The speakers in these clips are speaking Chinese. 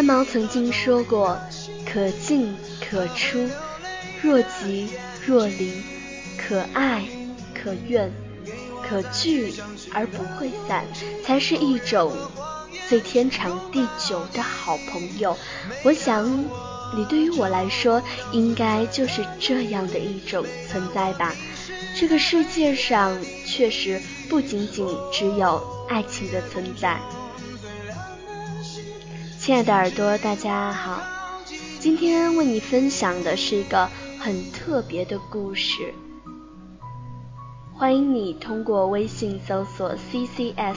三毛曾经说过：“可进可出，若即若离；可爱可怨，可聚而不会散，才是一种最天长地久的好朋友。”我想，你对于我来说，应该就是这样的一种存在吧。这个世界上确实不仅仅只有爱情的存在。亲爱的耳朵，大家好，今天为你分享的是一个很特别的故事。欢迎你通过微信搜索 CCS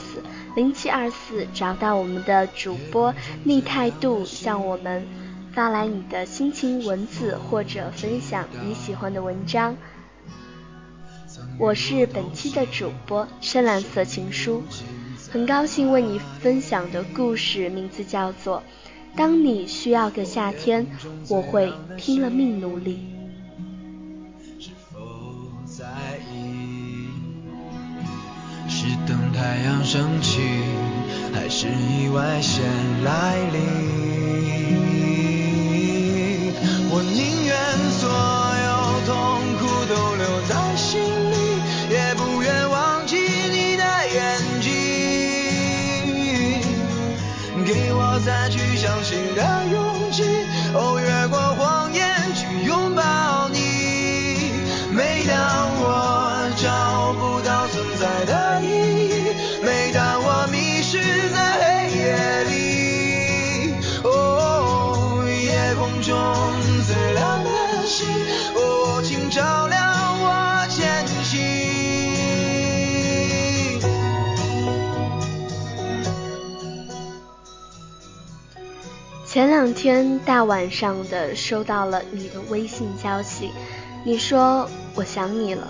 零七二四找到我们的主播逆态度，向我们发来你的心情文字或者分享你喜欢的文章。我是本期的主播深蓝色情书，很高兴为你分享的故事名字叫做《当你需要个夏天，我会拼了命努力》。是否在意？是等太阳升起，还是意外先来临？这两天大晚上的收到了你的微信消息，你说我想你了。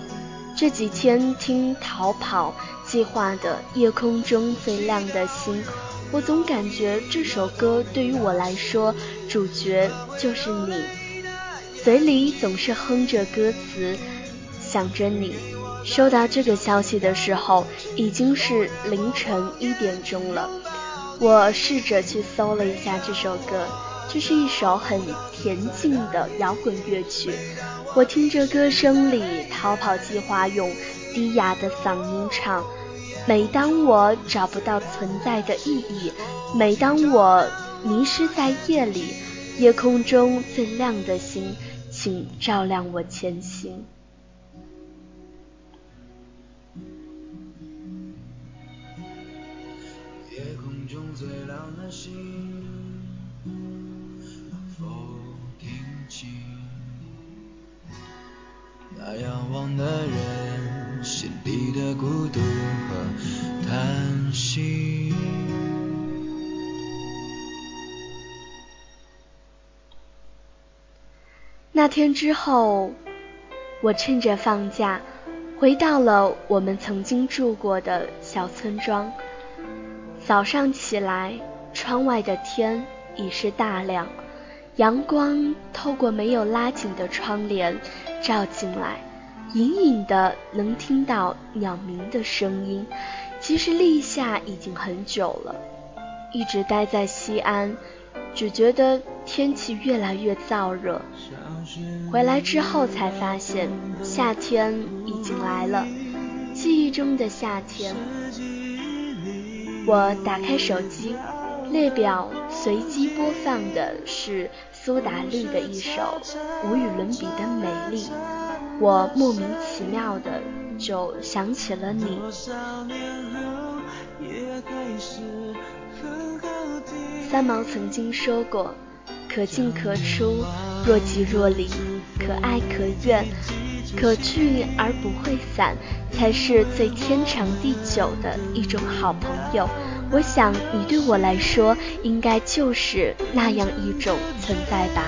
这几天听逃跑计划的《夜空中最亮的星》，我总感觉这首歌对于我来说，主角就是你，嘴里总是哼着歌词，想着你。收到这个消息的时候，已经是凌晨一点钟了。我试着去搜了一下这首歌，这是一首很恬静的摇滚乐曲。我听着歌声里，逃跑计划用低哑的嗓音唱：“每当我找不到存在的意义，每当我迷失在夜里，夜空中最亮的星，请照亮我前行。”最亮的星，能否听清那仰望的人心底的孤独和叹息？那天之后，我趁着放假，回到了我们曾经住过的小村庄。早上起来，窗外的天已是大亮，阳光透过没有拉紧的窗帘照进来，隐隐的能听到鸟鸣的声音。其实立夏已经很久了，一直待在西安，只觉得天气越来越燥热。回来之后才发现，夏天已经来了，记忆中的夏天。我打开手机，列表随机播放的是苏打绿的一首无与伦比的美丽，我莫名其妙的就想起了你。三毛曾经说过，可进可出，若即若离，可爱可怨，可聚而不会散，才是最天长地久的一种好朋友。我想你对我来说，应该就是那样一种存在吧。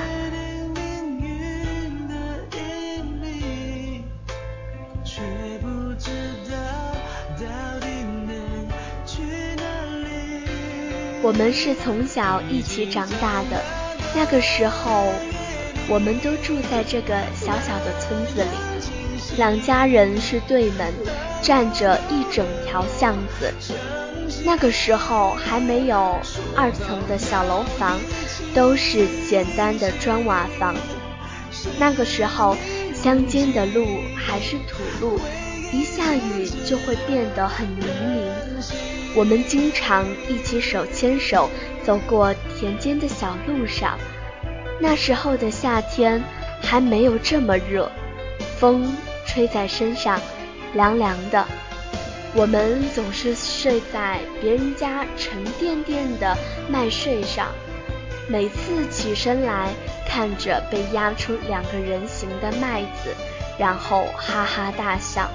我们是从小一起长大的，那个时候，我们都住在这个小小的村子里，两家人是对门，占着一整条巷子。那个时候还没有二层的小楼房，都是简单的砖瓦房。那个时候乡间的路还是土路，一下雨就会变得很泥泞。我们经常一起手牵手走过田间的小路上，那时候的夏天还没有这么热，风吹在身上凉凉的。我们总是睡在别人家沉甸甸的麦穗上，每次起身来看着被压出两个人形的麦子，然后哈哈大笑。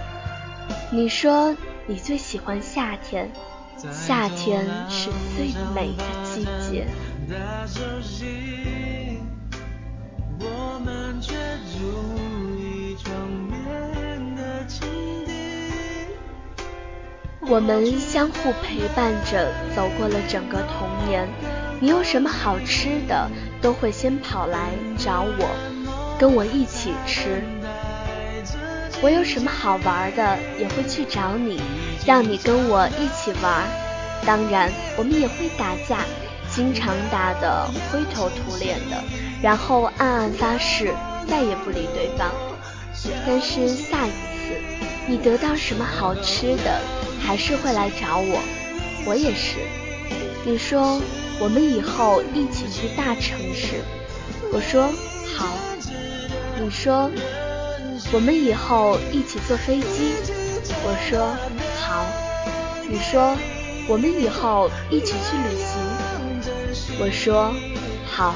你说你最喜欢夏天。夏天是最美的季节。我们相互陪伴着走过了整个童年。你有什么好吃的，都会先跑来找我，跟我一起吃。我有什么好玩的，也会去找你，让你跟我一起玩。当然，我们也会打架，经常打得灰头土脸的，然后暗暗发誓再也不理对方。但是下一次你得到什么好吃的，还是会来找我。我也是。你说我们以后一起去大城市，我说好。你说。我们以后一起坐飞机，我说好。你说我们以后一起去旅行，我说好。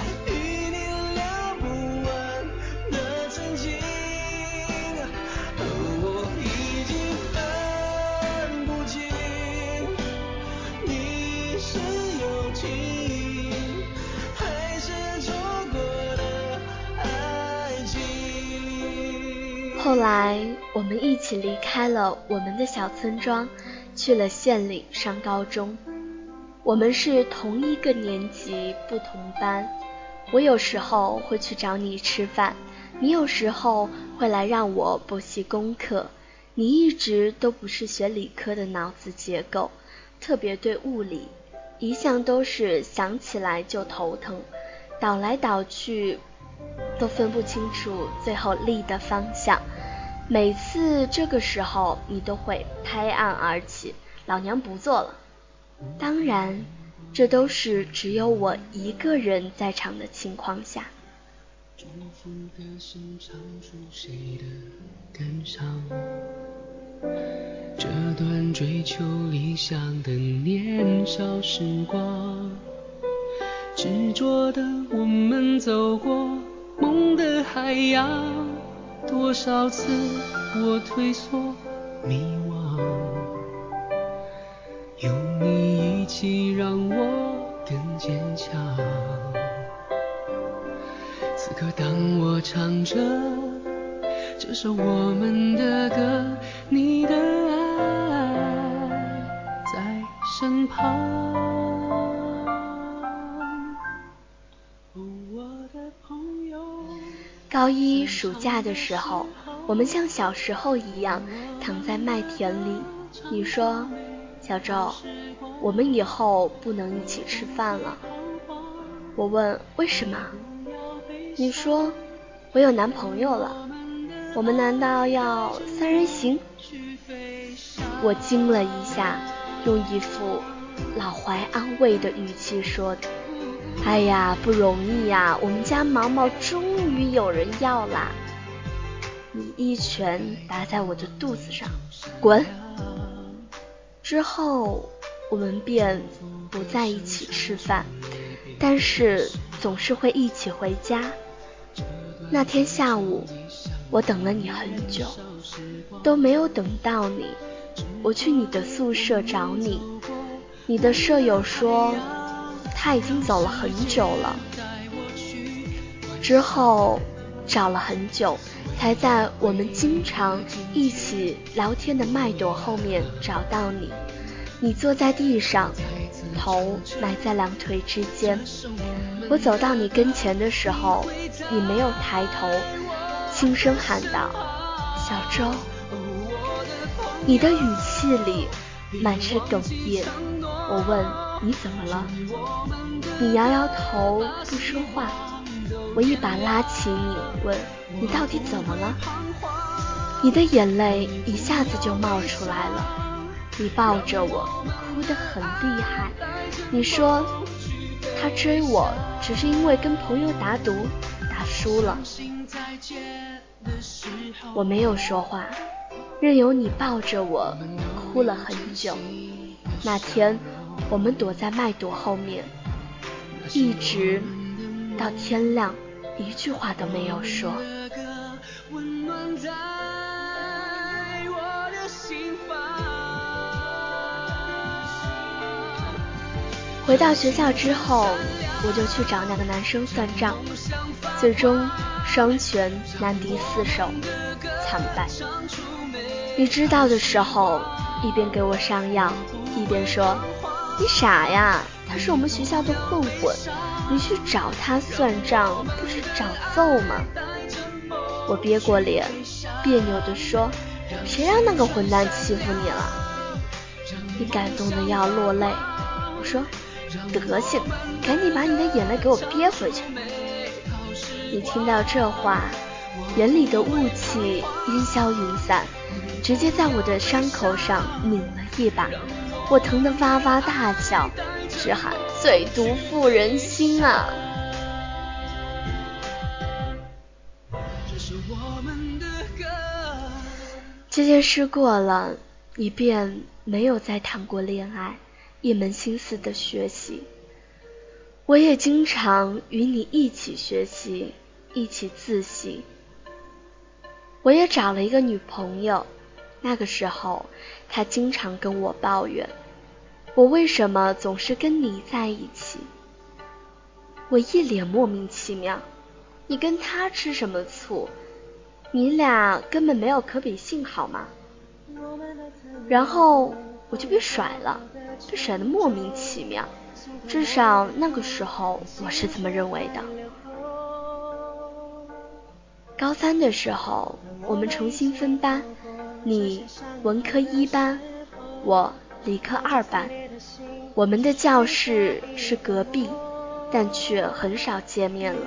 后来，我们一起离开了我们的小村庄，去了县里上高中。我们是同一个年级，不同班。我有时候会去找你吃饭，你有时候会来让我补习功课。你一直都不是学理科的脑子结构，特别对物理，一向都是想起来就头疼，倒来倒去。都分不清楚最后力的方向，每次这个时候你都会拍案而起，老娘不做了。当然，这都是只有我一个人在场的情况下。这段追求理想的年少时光，执着的我们走过。梦的海洋，多少次我退缩迷惘，有你一起让我更坚强。此刻当我唱着这首我们的歌，你的爱在身旁。高一暑假的时候，我们像小时候一样躺在麦田里。你说，小周，我们以后不能一起吃饭了。我问为什么？你说我有男朋友了。我们难道要三人行？我惊了一下，用一副老怀安慰的语气说的。哎呀，不容易呀！我们家毛毛终于有人要啦！你一拳打在我的肚子上，滚！之后我们便不在一起吃饭，但是总是会一起回家。那天下午，我等了你很久，都没有等到你。我去你的宿舍找你，你的舍友说他已经走了很久了。之后找了很久，才在我们经常一起聊天的麦朵后面找到你。你坐在地上，头埋在两腿之间。我走到你跟前的时候，你没有抬头，轻声喊道：“小周。”你的语气里满是哽咽。我问你怎么了，你摇摇头不说话。我一把拉起你，问你到底怎么了？你的眼泪一下子就冒出来了。你抱着我，哭得很厉害。你说他追我只是因为跟朋友打赌打输了。我没有说话。任由你抱着我哭了很久。那天，我们躲在麦朵后面，一直到天亮，一句话都没有说。回到学校之后，我就去找那个男生算账，最终双拳难敌四手，惨败。你知道的时候，一边给我上药，一边说：“你傻呀，他是我们学校的混混，你去找他算账，不是找揍吗？”我憋过脸，别扭地说：“谁让那个混蛋欺负你了？”你感动的要落泪。我说：“德行，赶紧把你的眼泪给我憋回去。”你听到这话，眼里的雾气烟消云散。直接在我的伤口上拧了一把，我疼得哇哇大叫，直喊最毒妇人心啊！这件事过了，你便没有再谈过恋爱，一门心思的学习。我也经常与你一起学习，一起自习。我也找了一个女朋友。那个时候，他经常跟我抱怨，我为什么总是跟你在一起。我一脸莫名其妙，你跟他吃什么醋？你俩根本没有可比性，好吗？然后我就被甩了，被甩的莫名其妙，至少那个时候我是这么认为的。高三的时候，我们重新分班。你文科一班，我理科二班，我们的教室是隔壁，但却很少见面了。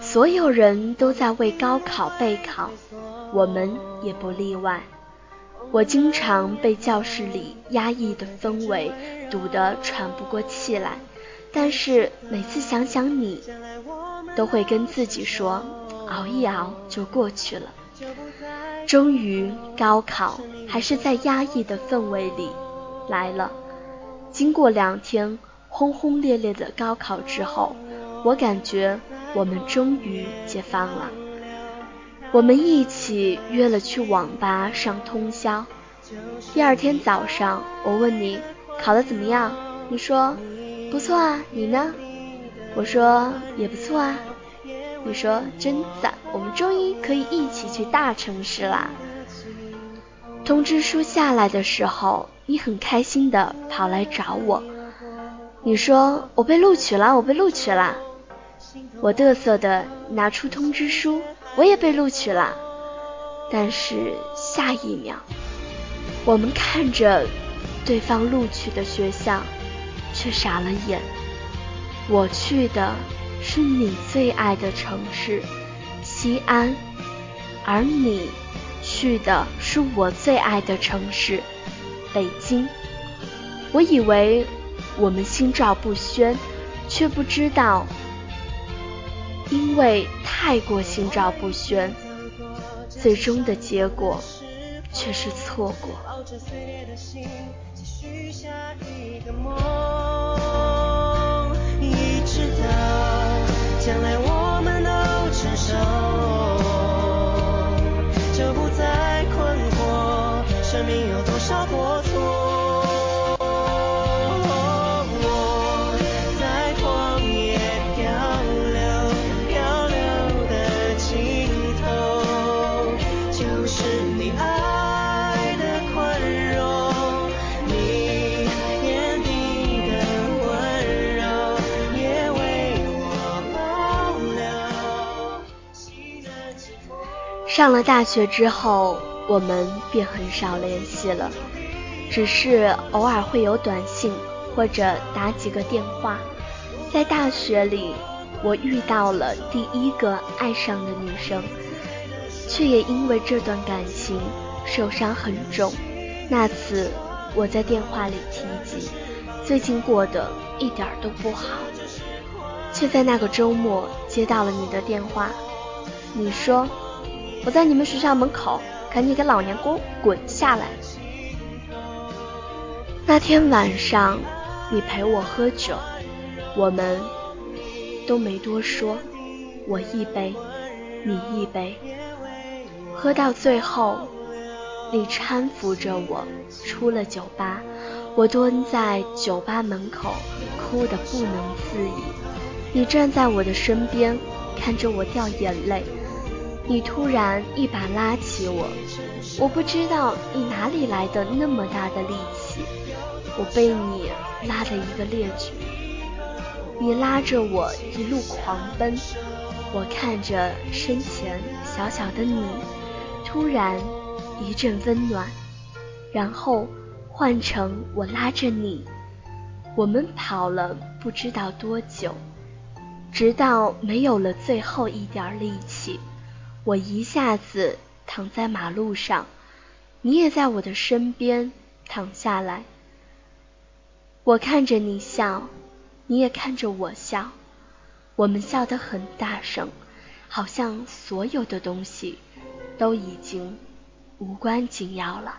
所有人都在为高考备考，我们也不例外。我经常被教室里压抑的氛围堵得喘不过气来，但是每次想想你，都会跟自己说，熬一熬就过去了。终于，高考还是在压抑的氛围里来了。经过两天轰轰烈烈的高考之后，我感觉我们终于解放了。我们一起约了去网吧上通宵。第二天早上，我问你考得怎么样，你说不错啊，你呢？我说也不错啊。你说真赞，我们终于可以一起去大城市啦！通知书下来的时候，你很开心的跑来找我。你说我被录取了，我被录取了。我嘚瑟的拿出通知书，我也被录取了。但是下一秒，我们看着对方录取的学校，却傻了眼。我去的。是你最爱的城市西安，而你去的是我最爱的城市北京。我以为我们心照不宣，却不知道，因为太过心照不宣，最终的结果却是错过。直到将来我上了大学之后，我们便很少联系了，只是偶尔会有短信或者打几个电话。在大学里，我遇到了第一个爱上的女生，却也因为这段感情受伤很重。那次我在电话里提及最近过得一点都不好，却在那个周末接到了你的电话，你说。我在你们学校门口，赶紧给老娘给我滚下来！那天晚上，你陪我喝酒，我们都没多说，我一杯，你一杯，喝到最后，你搀扶着我出了酒吧，我蹲在酒吧门口，哭得不能自已。你站在我的身边，看着我掉眼泪。你突然一把拉起我，我不知道你哪里来的那么大的力气，我被你拉了一个趔趄。你拉着我一路狂奔，我看着身前小小的你，突然一阵温暖，然后换成我拉着你，我们跑了不知道多久，直到没有了最后一点力气。我一下子躺在马路上，你也在我的身边躺下来。我看着你笑，你也看着我笑，我们笑得很大声，好像所有的东西都已经无关紧要了。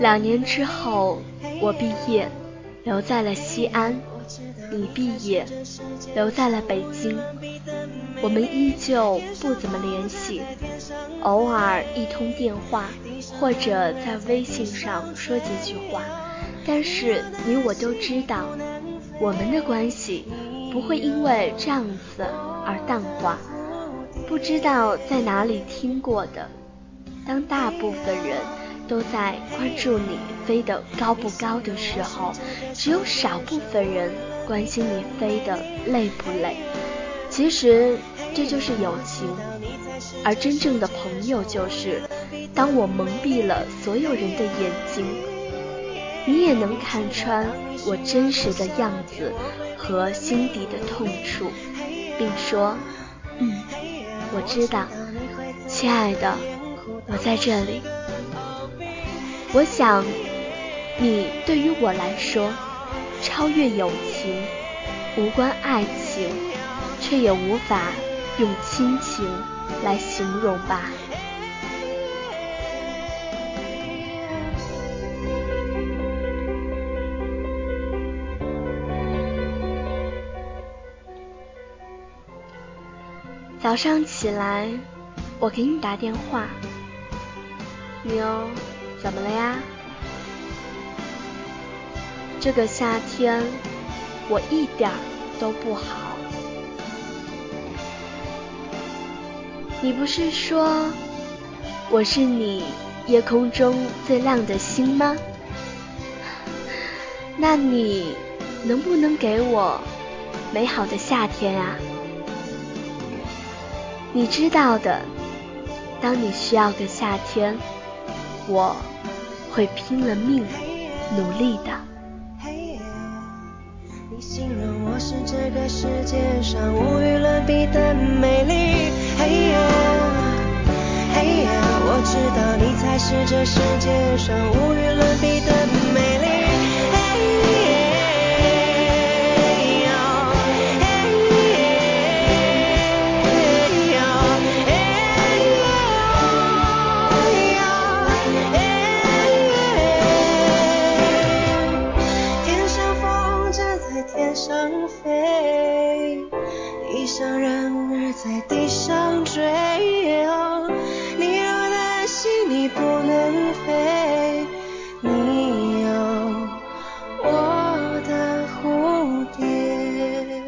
两年之后，我毕业，留在了西安；你毕业，留在了北京。我们依旧不怎么联系，偶尔一通电话。或者在微信上说几句话，但是你我都知道，我们的关系不会因为这样子而淡化。不知道在哪里听过的，当大部分人都在关注你飞得高不高的时候，只有少部分人关心你飞得累不累。其实这就是友情，而真正的朋友就是。当我蒙蔽了所有人的眼睛，你也能看穿我真实的样子和心底的痛处，并说：“嗯，我知道，亲爱的，我在这里。”我想，你对于我来说，超越友情，无关爱情，却也无法用亲情来形容吧。早上起来，我给你打电话，你哦，怎么了呀？这个夏天我一点都不好。你不是说我是你夜空中最亮的星吗？那你能不能给我美好的夏天啊？你知道的，当你需要个夏天，我会拼了命努力的。你形容我是这个世界上无与伦比的美丽。嘿呀，嘿呀，我知道你才是这世界上无与伦比在地上追你若担心你不能飞你有我的蝴蝶。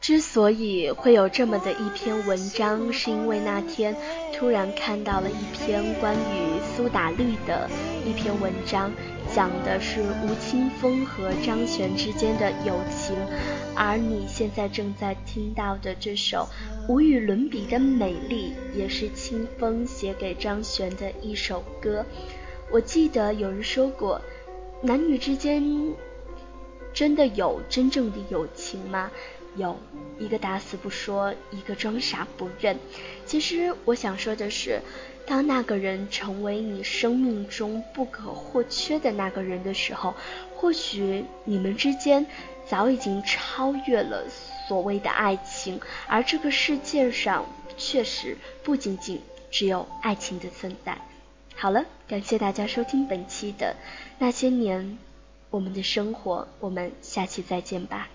之所以会有这么的一篇文章，是因为那天突然看到了一篇关于苏打绿的一篇文章，讲的是吴青峰和张悬之间的友情，而你现在正在听到的这首无与伦比的美丽，也是清风写给张悬的一首歌。我记得有人说过，男女之间真的有真正的友情吗？有一个打死不说，一个装傻不认。其实我想说的是，当那个人成为你生命中不可或缺的那个人的时候，或许你们之间早已经超越了所谓的爱情，而这个世界上确实不仅仅只有爱情的存在。好了，感谢大家收听本期的那些年我们的生活，我们下期再见吧。